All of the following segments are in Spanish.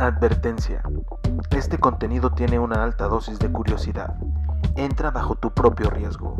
Advertencia. Este contenido tiene una alta dosis de curiosidad. Entra bajo tu propio riesgo.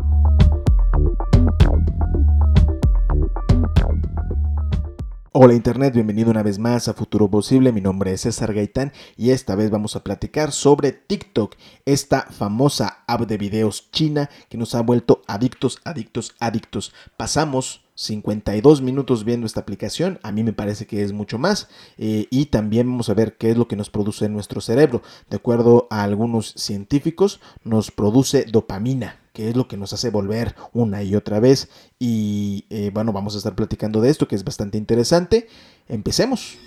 Hola Internet, bienvenido una vez más a Futuro Posible. Mi nombre es César Gaitán y esta vez vamos a platicar sobre TikTok, esta famosa app de videos china que nos ha vuelto adictos, adictos, adictos. Pasamos 52 minutos viendo esta aplicación, a mí me parece que es mucho más eh, y también vamos a ver qué es lo que nos produce en nuestro cerebro. De acuerdo a algunos científicos, nos produce dopamina que es lo que nos hace volver una y otra vez. Y eh, bueno, vamos a estar platicando de esto, que es bastante interesante. Empecemos.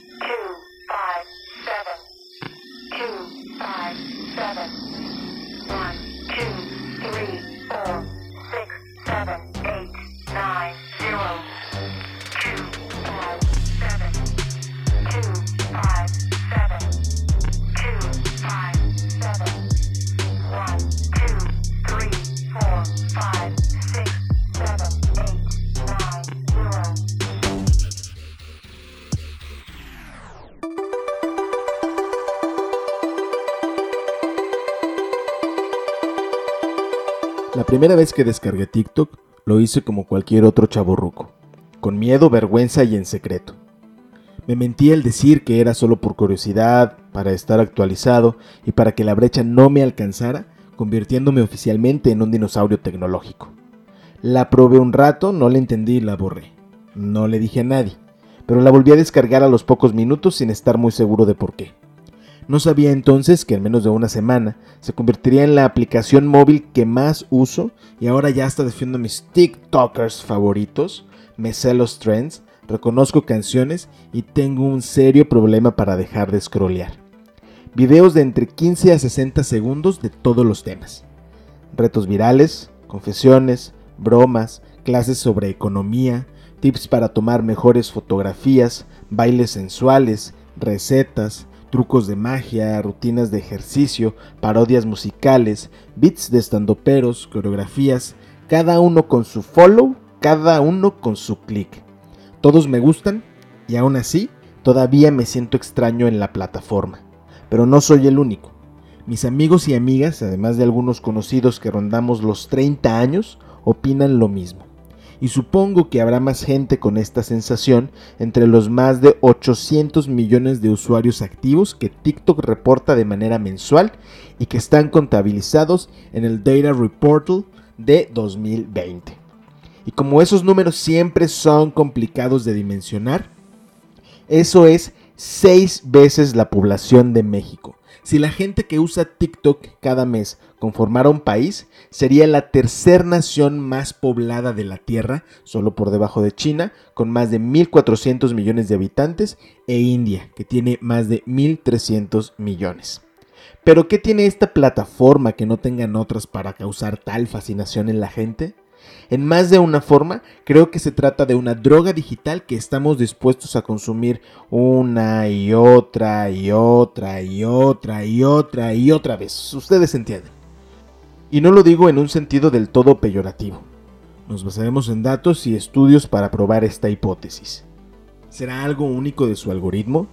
Primera vez que descargué TikTok lo hice como cualquier otro chaborruco, con miedo, vergüenza y en secreto. Me mentí al decir que era solo por curiosidad, para estar actualizado y para que la brecha no me alcanzara, convirtiéndome oficialmente en un dinosaurio tecnológico. La probé un rato, no la entendí y la borré. No le dije a nadie, pero la volví a descargar a los pocos minutos sin estar muy seguro de por qué. No sabía entonces que en menos de una semana se convertiría en la aplicación móvil que más uso y ahora ya está defiendo mis TikTokers favoritos, me sé los trends, reconozco canciones y tengo un serio problema para dejar de scrollear. Videos de entre 15 a 60 segundos de todos los temas. Retos virales, confesiones, bromas, clases sobre economía, tips para tomar mejores fotografías, bailes sensuales, recetas, trucos de magia, rutinas de ejercicio, parodias musicales, beats de estandoperos, coreografías, cada uno con su follow, cada uno con su click. Todos me gustan y aún así todavía me siento extraño en la plataforma. Pero no soy el único. Mis amigos y amigas, además de algunos conocidos que rondamos los 30 años, opinan lo mismo y supongo que habrá más gente con esta sensación entre los más de 800 millones de usuarios activos que TikTok reporta de manera mensual y que están contabilizados en el Data Reportal de 2020. Y como esos números siempre son complicados de dimensionar, eso es seis veces la población de México. Si la gente que usa TikTok cada mes conformara un país, sería la tercera nación más poblada de la Tierra, solo por debajo de China, con más de 1.400 millones de habitantes, e India, que tiene más de 1.300 millones. Pero ¿qué tiene esta plataforma que no tengan otras para causar tal fascinación en la gente? En más de una forma, creo que se trata de una droga digital que estamos dispuestos a consumir una y otra y otra y otra y otra y otra vez. Ustedes entienden. Y no lo digo en un sentido del todo peyorativo. Nos basaremos en datos y estudios para probar esta hipótesis. ¿Será algo único de su algoritmo?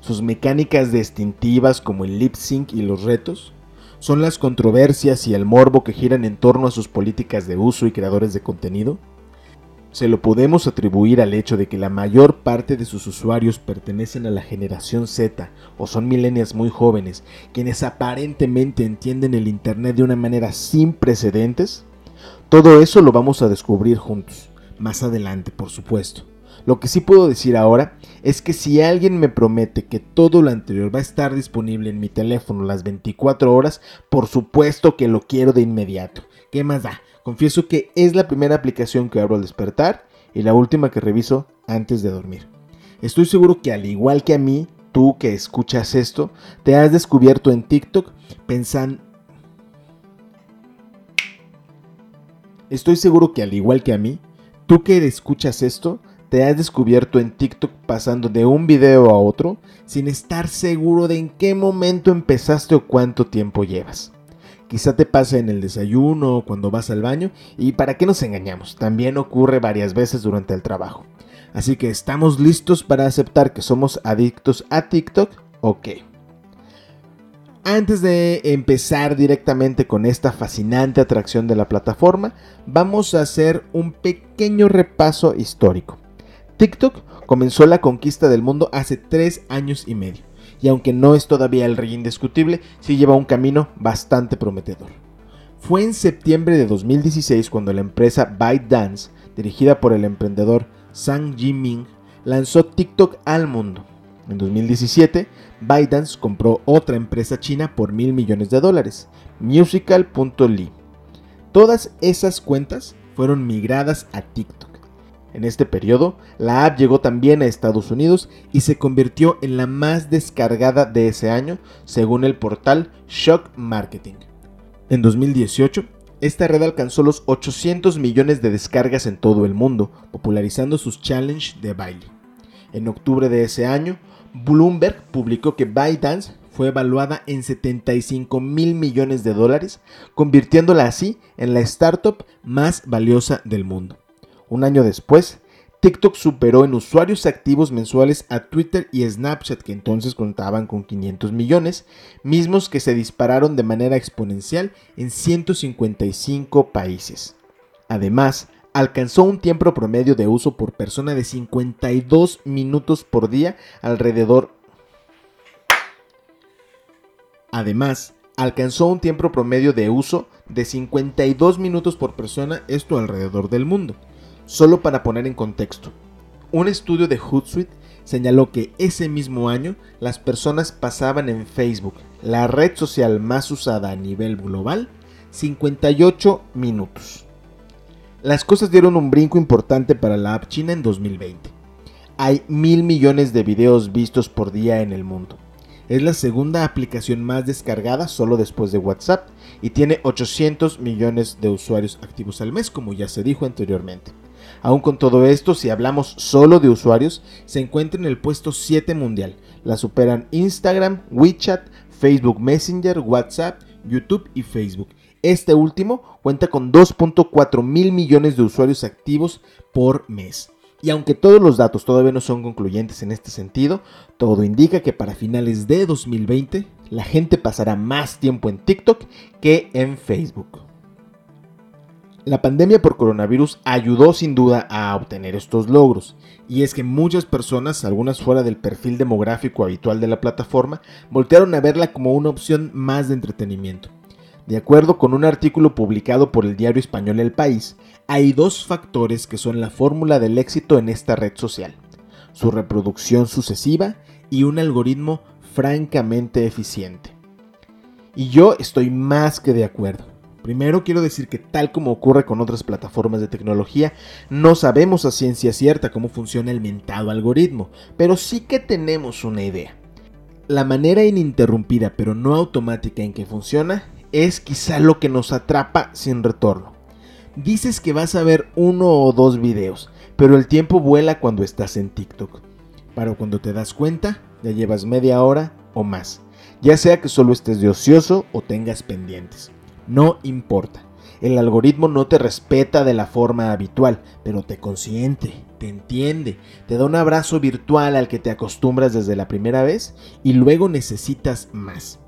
¿Sus mecánicas distintivas como el lip sync y los retos? Son las controversias y el morbo que giran en torno a sus políticas de uso y creadores de contenido? ¿Se lo podemos atribuir al hecho de que la mayor parte de sus usuarios pertenecen a la generación Z o son millennials muy jóvenes, quienes aparentemente entienden el Internet de una manera sin precedentes? Todo eso lo vamos a descubrir juntos, más adelante por supuesto. Lo que sí puedo decir ahora es que si alguien me promete que todo lo anterior va a estar disponible en mi teléfono las 24 horas, por supuesto que lo quiero de inmediato. ¿Qué más da? Confieso que es la primera aplicación que abro al despertar y la última que reviso antes de dormir. Estoy seguro que al igual que a mí, tú que escuchas esto, te has descubierto en TikTok pensando... Estoy seguro que al igual que a mí, tú que escuchas esto, te has descubierto en TikTok pasando de un video a otro sin estar seguro de en qué momento empezaste o cuánto tiempo llevas. Quizá te pase en el desayuno o cuando vas al baño y para qué nos engañamos, también ocurre varias veces durante el trabajo. Así que estamos listos para aceptar que somos adictos a TikTok Ok. Antes de empezar directamente con esta fascinante atracción de la plataforma, vamos a hacer un pequeño repaso histórico. TikTok comenzó la conquista del mundo hace 3 años y medio, y aunque no es todavía el rey indiscutible, sí lleva un camino bastante prometedor. Fue en septiembre de 2016 cuando la empresa ByteDance, dirigida por el emprendedor Sang Jiming, lanzó TikTok al mundo. En 2017, ByteDance compró otra empresa china por mil millones de dólares, Musical.ly. Todas esas cuentas fueron migradas a TikTok. En este periodo, la app llegó también a Estados Unidos y se convirtió en la más descargada de ese año, según el portal Shock Marketing. En 2018, esta red alcanzó los 800 millones de descargas en todo el mundo, popularizando sus challenge de baile. En octubre de ese año, Bloomberg publicó que ByteDance fue evaluada en 75 mil millones de dólares, convirtiéndola así en la startup más valiosa del mundo. Un año después, TikTok superó en usuarios activos mensuales a Twitter y Snapchat, que entonces contaban con 500 millones, mismos que se dispararon de manera exponencial en 155 países. Además, alcanzó un tiempo promedio de uso por persona de 52 minutos por día alrededor. Además, alcanzó un tiempo promedio de uso de 52 minutos por persona, esto alrededor del mundo. Solo para poner en contexto, un estudio de Hootsuite señaló que ese mismo año las personas pasaban en Facebook, la red social más usada a nivel global, 58 minutos las cosas dieron un brinco importante para la app china en 2020. Hay mil millones de videos vistos por día en el mundo. Es la segunda aplicación más descargada solo después de WhatsApp y tiene 800 millones de usuarios activos al mes, como ya se dijo anteriormente. Aún con todo esto, si hablamos solo de usuarios, se encuentra en el puesto 7 mundial. La superan Instagram, WeChat, Facebook Messenger, WhatsApp, YouTube y Facebook. Este último cuenta con 2.4 mil millones de usuarios activos por mes. Y aunque todos los datos todavía no son concluyentes en este sentido, todo indica que para finales de 2020 la gente pasará más tiempo en TikTok que en Facebook. La pandemia por coronavirus ayudó sin duda a obtener estos logros, y es que muchas personas, algunas fuera del perfil demográfico habitual de la plataforma, voltearon a verla como una opción más de entretenimiento. De acuerdo con un artículo publicado por el diario español El País, hay dos factores que son la fórmula del éxito en esta red social. Su reproducción sucesiva y un algoritmo francamente eficiente. Y yo estoy más que de acuerdo. Primero quiero decir que tal como ocurre con otras plataformas de tecnología, no sabemos a ciencia cierta cómo funciona el mentado algoritmo, pero sí que tenemos una idea. La manera ininterrumpida pero no automática en que funciona es quizá lo que nos atrapa sin retorno. Dices que vas a ver uno o dos videos, pero el tiempo vuela cuando estás en TikTok. Para cuando te das cuenta, ya llevas media hora o más. Ya sea que solo estés de ocioso o tengas pendientes. No importa. El algoritmo no te respeta de la forma habitual, pero te consiente, te entiende, te da un abrazo virtual al que te acostumbras desde la primera vez y luego necesitas más.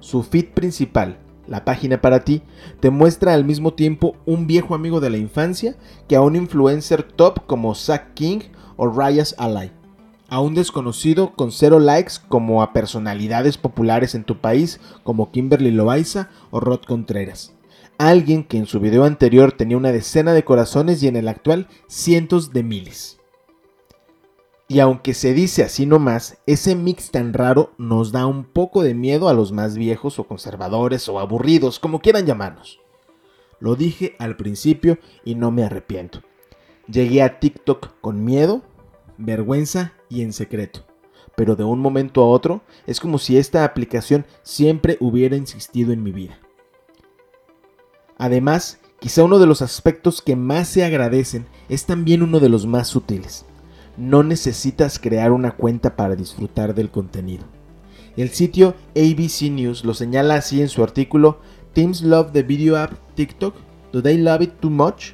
Su feed principal, la página para ti, te muestra al mismo tiempo un viejo amigo de la infancia que a un influencer top como Zack King o Rayas Ally. A un desconocido con cero likes como a personalidades populares en tu país como Kimberly Loaiza o Rod Contreras. Alguien que en su video anterior tenía una decena de corazones y en el actual cientos de miles. Y aunque se dice así nomás, ese mix tan raro nos da un poco de miedo a los más viejos o conservadores o aburridos, como quieran llamarnos. Lo dije al principio y no me arrepiento. Llegué a TikTok con miedo, vergüenza y en secreto. Pero de un momento a otro es como si esta aplicación siempre hubiera insistido en mi vida. Además, quizá uno de los aspectos que más se agradecen es también uno de los más sutiles no necesitas crear una cuenta para disfrutar del contenido. El sitio ABC News lo señala así en su artículo Teams love the video app TikTok. Do they love it too much?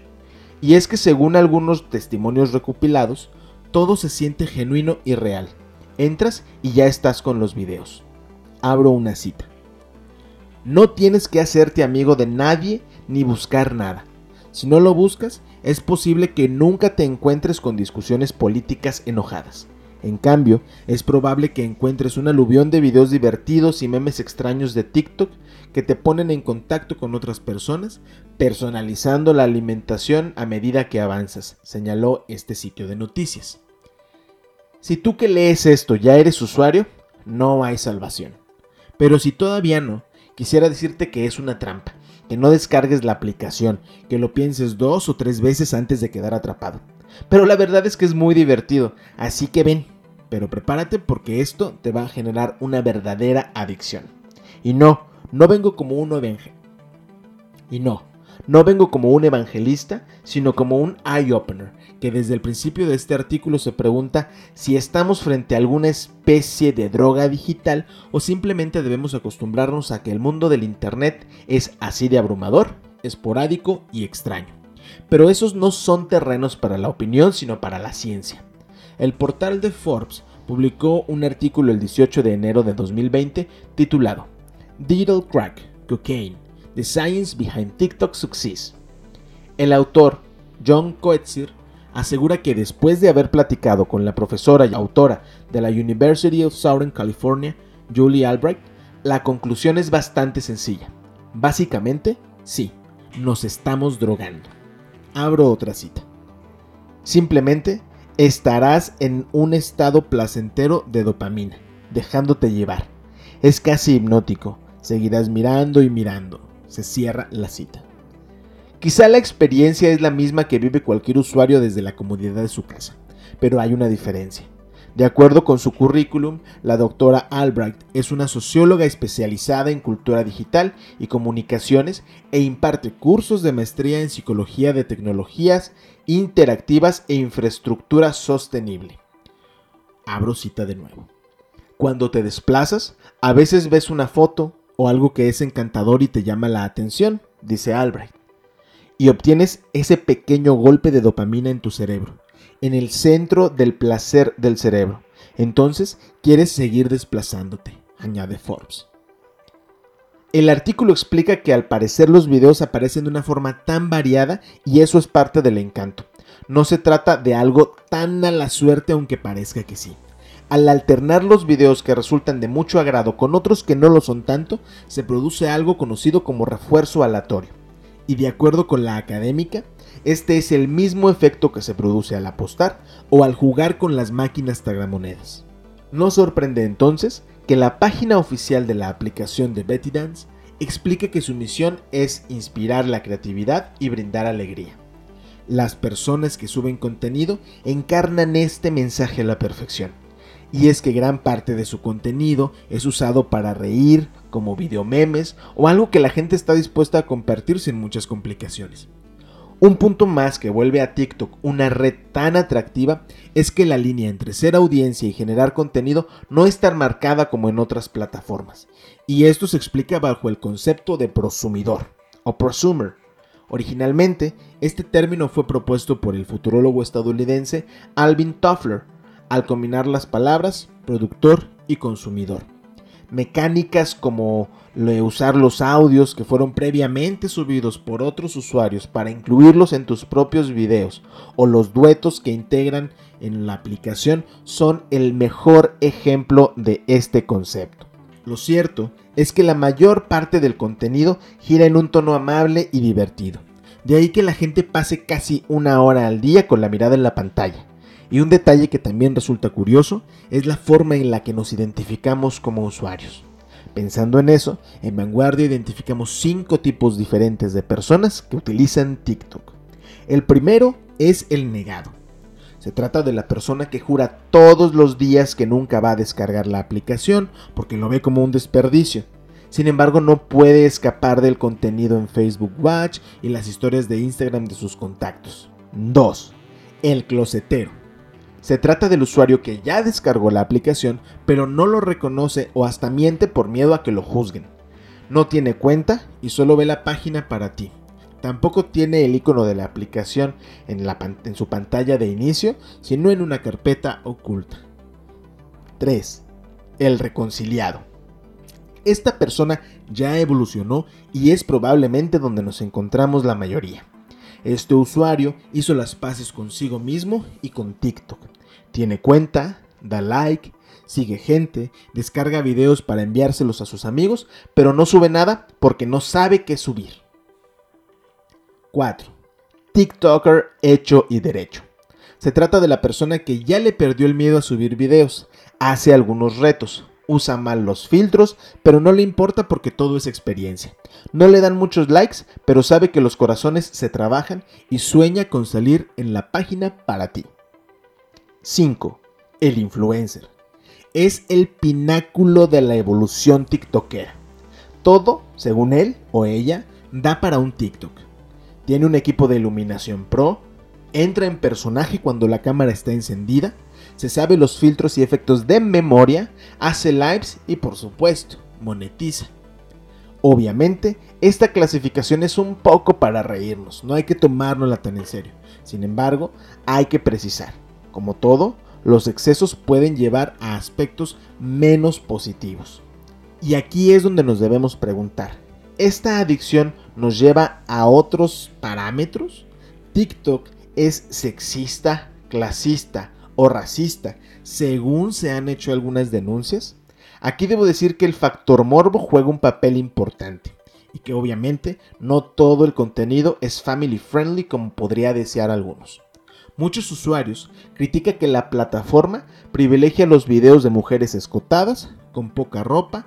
Y es que según algunos testimonios recopilados, todo se siente genuino y real. Entras y ya estás con los videos. Abro una cita. No tienes que hacerte amigo de nadie ni buscar nada. Si no lo buscas, es posible que nunca te encuentres con discusiones políticas enojadas. En cambio, es probable que encuentres un aluvión de videos divertidos y memes extraños de TikTok que te ponen en contacto con otras personas, personalizando la alimentación a medida que avanzas, señaló este sitio de noticias. Si tú que lees esto ya eres usuario, no hay salvación. Pero si todavía no, quisiera decirte que es una trampa, que no descargues la aplicación, que lo pienses dos o tres veces antes de quedar atrapado. Pero la verdad es que es muy divertido, así que ven, pero prepárate porque esto te va a generar una verdadera adicción. Y no, no vengo como un evangel y no, no vengo como un evangelista, sino como un eye opener, que desde el principio de este artículo se pregunta si estamos frente a alguna especie de droga digital o simplemente debemos acostumbrarnos a que el mundo del internet es así de abrumador, esporádico y extraño. Pero esos no son terrenos para la opinión, sino para la ciencia. El portal de Forbes publicó un artículo el 18 de enero de 2020 titulado Digital Crack, Cocaine, The Science Behind TikTok Success. El autor, John Coetzee, asegura que después de haber platicado con la profesora y autora de la University of Southern California, Julie Albright, la conclusión es bastante sencilla. Básicamente, sí, nos estamos drogando. Abro otra cita. Simplemente estarás en un estado placentero de dopamina, dejándote llevar. Es casi hipnótico, Seguirás mirando y mirando. Se cierra la cita. Quizá la experiencia es la misma que vive cualquier usuario desde la comodidad de su casa, pero hay una diferencia. De acuerdo con su currículum, la doctora Albright es una socióloga especializada en cultura digital y comunicaciones e imparte cursos de maestría en psicología de tecnologías interactivas e infraestructura sostenible. Abro cita de nuevo. Cuando te desplazas, a veces ves una foto, o algo que es encantador y te llama la atención, dice Albright. Y obtienes ese pequeño golpe de dopamina en tu cerebro, en el centro del placer del cerebro. Entonces quieres seguir desplazándote, añade Forbes. El artículo explica que al parecer los videos aparecen de una forma tan variada y eso es parte del encanto. No se trata de algo tan a la suerte aunque parezca que sí. Al alternar los videos que resultan de mucho agrado con otros que no lo son tanto, se produce algo conocido como refuerzo aleatorio. Y de acuerdo con la académica, este es el mismo efecto que se produce al apostar o al jugar con las máquinas tragamonedas. No sorprende entonces que la página oficial de la aplicación de Betty Dance explique que su misión es inspirar la creatividad y brindar alegría. Las personas que suben contenido encarnan este mensaje a la perfección y es que gran parte de su contenido es usado para reír, como videomemes o algo que la gente está dispuesta a compartir sin muchas complicaciones. Un punto más que vuelve a TikTok una red tan atractiva es que la línea entre ser audiencia y generar contenido no es tan marcada como en otras plataformas. Y esto se explica bajo el concepto de prosumidor o prosumer. Originalmente, este término fue propuesto por el futurólogo estadounidense Alvin Toffler al combinar las palabras productor y consumidor. Mecánicas como usar los audios que fueron previamente subidos por otros usuarios para incluirlos en tus propios videos o los duetos que integran en la aplicación son el mejor ejemplo de este concepto. Lo cierto es que la mayor parte del contenido gira en un tono amable y divertido. De ahí que la gente pase casi una hora al día con la mirada en la pantalla. Y un detalle que también resulta curioso es la forma en la que nos identificamos como usuarios. Pensando en eso, en Vanguardia identificamos cinco tipos diferentes de personas que utilizan TikTok. El primero es el negado. Se trata de la persona que jura todos los días que nunca va a descargar la aplicación porque lo ve como un desperdicio. Sin embargo, no puede escapar del contenido en Facebook Watch y las historias de Instagram de sus contactos. 2. El closetero. Se trata del usuario que ya descargó la aplicación, pero no lo reconoce o hasta miente por miedo a que lo juzguen. No tiene cuenta y solo ve la página para ti. Tampoco tiene el icono de la aplicación en, su pantalla de inicio, sino en una carpeta oculta. 3. El reconciliado. Esta persona ya evolucionó y es probablemente donde nos encontramos la mayoría. Este usuario hizo las paces consigo mismo y con TikTok. Tiene cuenta, da like, sigue gente, descarga videos para enviárselos a sus amigos, pero no sube nada porque no sabe qué subir. 4. TikToker hecho y derecho. Se trata de la persona que ya le perdió el miedo a subir videos, hace algunos retos, usa mal los filtros, pero no le importa porque todo es experiencia. No le dan muchos likes, pero sabe que los corazones se trabajan y sueña con salir en la página para ti. 5. El influencer. Es el pináculo de la evolución tiktokera. Todo, según él o ella, da para un TikTok. Tiene un equipo de iluminación pro, entra en personaje cuando la cámara está encendida, se sabe los filtros y efectos de memoria, hace lives y por supuesto monetiza. Obviamente, esta clasificación es un poco para reírnos, no hay que tomárnosla tan en serio. Sin embargo, hay que precisar, como todo, los excesos pueden llevar a aspectos menos positivos. Y aquí es donde nos debemos preguntar, ¿esta adicción nos lleva a otros parámetros? TikTok es sexista, clasista o racista, según se han hecho algunas denuncias. Aquí debo decir que el factor morbo juega un papel importante y que obviamente no todo el contenido es family friendly como podría desear algunos. Muchos usuarios critican que la plataforma privilegia los videos de mujeres escotadas, con poca ropa,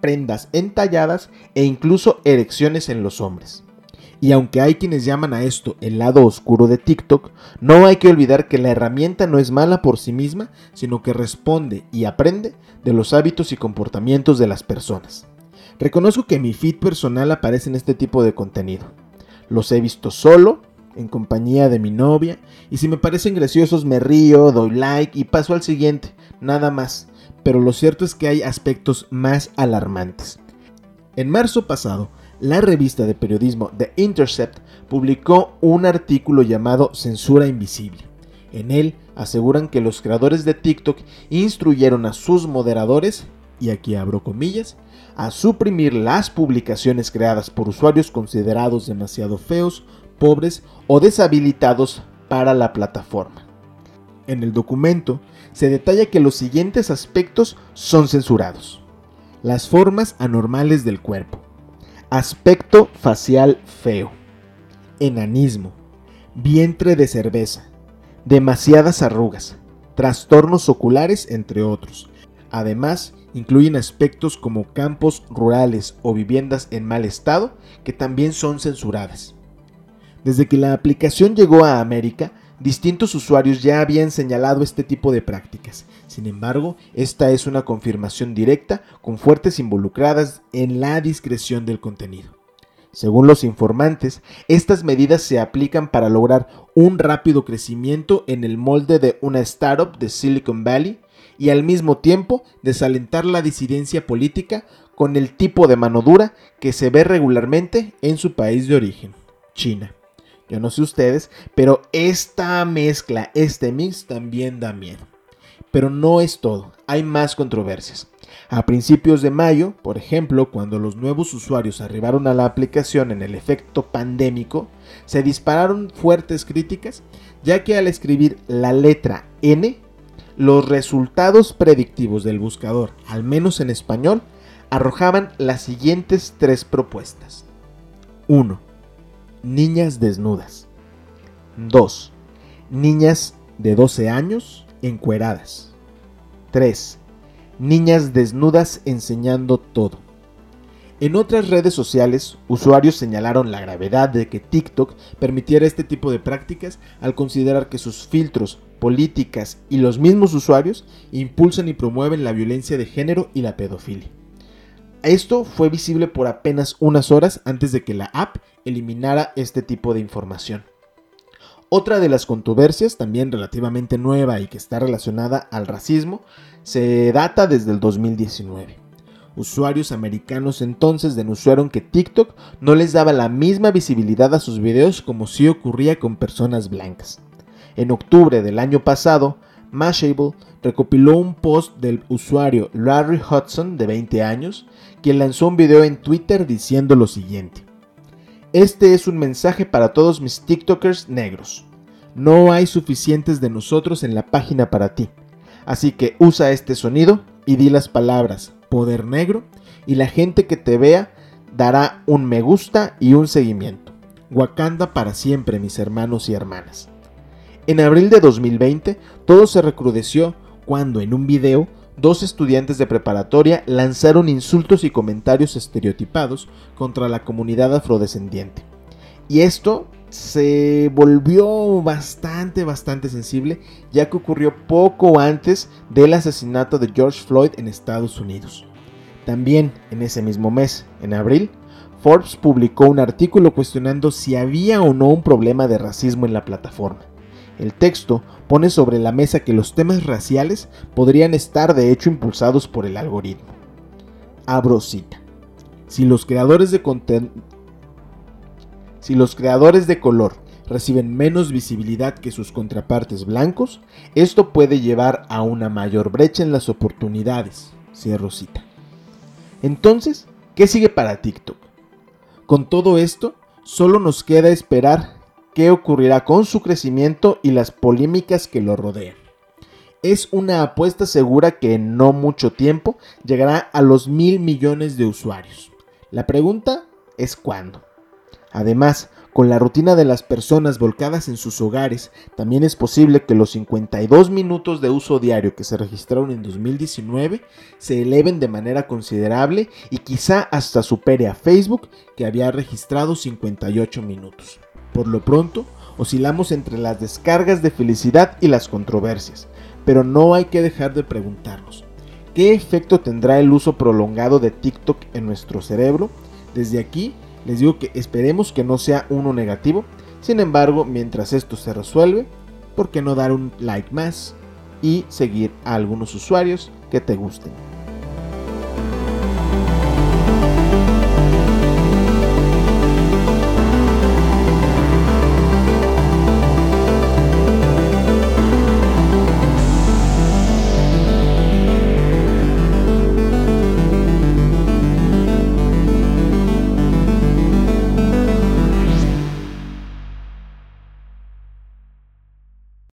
prendas entalladas e incluso erecciones en los hombres. Y aunque hay quienes llaman a esto el lado oscuro de TikTok, no hay que olvidar que la herramienta no es mala por sí misma, sino que responde y aprende de los hábitos y comportamientos de las personas. Reconozco que en mi feed personal aparecen este tipo de contenido. Los he visto solo, en compañía de mi novia, y si me parecen graciosos me río, doy like y paso al siguiente, nada más. Pero lo cierto es que hay aspectos más alarmantes. En marzo pasado, la revista de periodismo The Intercept publicó un artículo llamado Censura Invisible. En él aseguran que los creadores de TikTok instruyeron a sus moderadores, y aquí abro comillas, a suprimir las publicaciones creadas por usuarios considerados demasiado feos, pobres o deshabilitados para la plataforma. En el documento se detalla que los siguientes aspectos son censurados. Las formas anormales del cuerpo, Aspecto facial feo. Enanismo. Vientre de cerveza. Demasiadas arrugas. Trastornos oculares, entre otros. Además, incluyen aspectos como campos rurales o viviendas en mal estado que también son censuradas. Desde que la aplicación llegó a América, Distintos usuarios ya habían señalado este tipo de prácticas. Sin embargo, esta es una confirmación directa con fuertes involucradas en la discreción del contenido. Según los informantes, estas medidas se aplican para lograr un rápido crecimiento en el molde de una startup de Silicon Valley y al mismo tiempo desalentar la disidencia política con el tipo de mano dura que se ve regularmente en su país de origen, China. Yo no sé ustedes, pero esta mezcla, este mix también da miedo. Pero no es todo, hay más controversias. A principios de mayo, por ejemplo, cuando los nuevos usuarios arribaron a la aplicación en el efecto pandémico, se dispararon fuertes críticas, ya que al escribir la letra N, los resultados predictivos del buscador, al menos en español, arrojaban las siguientes tres propuestas. 1 niñas desnudas. 2. Niñas de 12 años encueradas. 3. Niñas desnudas enseñando todo. En otras redes sociales, usuarios señalaron la gravedad de que TikTok permitiera este tipo de prácticas al considerar que sus filtros, políticas y los mismos usuarios impulsan y promueven la violencia de género y la pedofilia. Esto fue visible por apenas unas horas antes de que la app eliminara este tipo de información. Otra de las controversias, también relativamente nueva y que está relacionada al racismo, se data desde el 2019. Usuarios americanos entonces denunciaron que TikTok no les daba la misma visibilidad a sus videos como si ocurría con personas blancas. En octubre del año pasado, Mashable recopiló un post del usuario Larry Hudson de 20 años, quien lanzó un video en Twitter diciendo lo siguiente. Este es un mensaje para todos mis TikTokers negros. No hay suficientes de nosotros en la página para ti. Así que usa este sonido y di las palabras poder negro y la gente que te vea dará un me gusta y un seguimiento. Wakanda para siempre, mis hermanos y hermanas. En abril de 2020, todo se recrudeció cuando en un video dos estudiantes de preparatoria lanzaron insultos y comentarios estereotipados contra la comunidad afrodescendiente. Y esto se volvió bastante, bastante sensible, ya que ocurrió poco antes del asesinato de George Floyd en Estados Unidos. También en ese mismo mes, en abril, Forbes publicó un artículo cuestionando si había o no un problema de racismo en la plataforma. El texto pone sobre la mesa que los temas raciales podrían estar de hecho impulsados por el algoritmo. Abro cita. Si los creadores de color reciben menos visibilidad que sus contrapartes blancos, esto puede llevar a una mayor brecha en las oportunidades. Cierro cita. Entonces, ¿qué sigue para TikTok? Con todo esto, solo nos queda esperar qué ocurrirá con su crecimiento y las polémicas que lo rodean. Es una apuesta segura que en no mucho tiempo llegará a los mil millones de usuarios. La pregunta es cuándo. Además, con la rutina de las personas volcadas en sus hogares, también es posible que los 52 minutos de uso diario que se registraron en 2019 se eleven de manera considerable y quizá hasta supere a Facebook que había registrado 58 minutos. Por lo pronto, oscilamos entre las descargas de felicidad y las controversias, pero no hay que dejar de preguntarnos, ¿qué efecto tendrá el uso prolongado de TikTok en nuestro cerebro? Desde aquí les digo que esperemos que no sea uno negativo, sin embargo, mientras esto se resuelve, ¿por qué no dar un like más y seguir a algunos usuarios que te gusten?